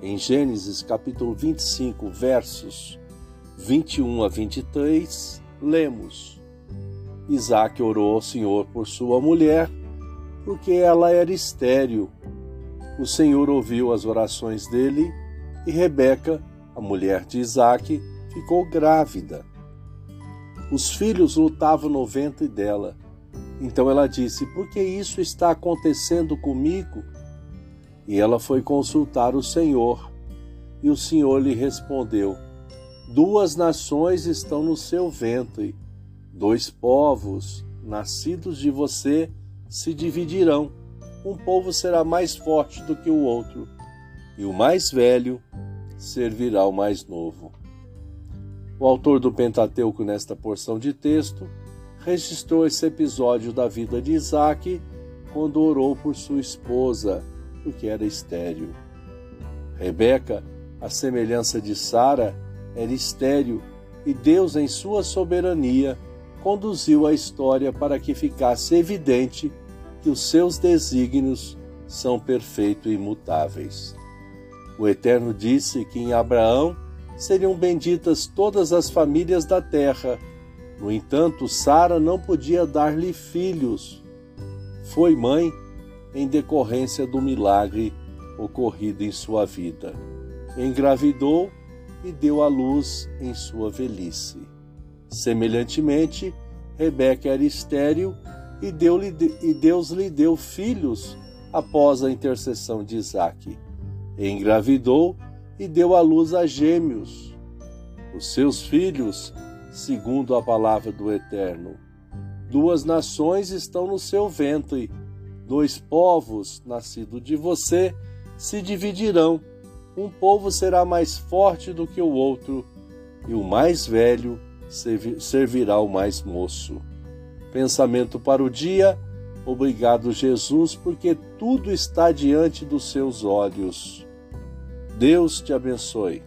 Em Gênesis capítulo 25, versos 21 a 23, lemos: Isaac orou ao Senhor por sua mulher, porque ela era estéril. O Senhor ouviu as orações dele e Rebeca, a mulher de Isaac, ficou grávida. Os filhos lutavam no ventre dela. Então ela disse: Por que isso está acontecendo comigo? E ela foi consultar o Senhor. E o Senhor lhe respondeu: Duas nações estão no seu ventre, dois povos, nascidos de você, se dividirão. Um povo será mais forte do que o outro, e o mais velho servirá ao mais novo. O autor do Pentateuco, nesta porção de texto, registrou esse episódio da vida de Isaac quando orou por sua esposa porque era estéril. Rebeca, a semelhança de Sara, era estéril e Deus, em sua soberania, conduziu a história para que ficasse evidente que os seus desígnios são perfeitos e imutáveis. O Eterno disse que em Abraão seriam benditas todas as famílias da terra. No entanto, Sara não podia dar-lhe filhos. Foi mãe em decorrência do milagre ocorrido em sua vida. Engravidou e deu à luz em sua velhice. Semelhantemente, Rebeca era estéril e, e Deus lhe deu filhos após a intercessão de Isaque. Engravidou e deu à luz a gêmeos. Os seus filhos, segundo a palavra do Eterno, duas nações estão no seu ventre Dois povos nascidos de você se dividirão. Um povo será mais forte do que o outro, e o mais velho servirá ao mais moço. Pensamento para o dia. Obrigado, Jesus, porque tudo está diante dos seus olhos. Deus te abençoe.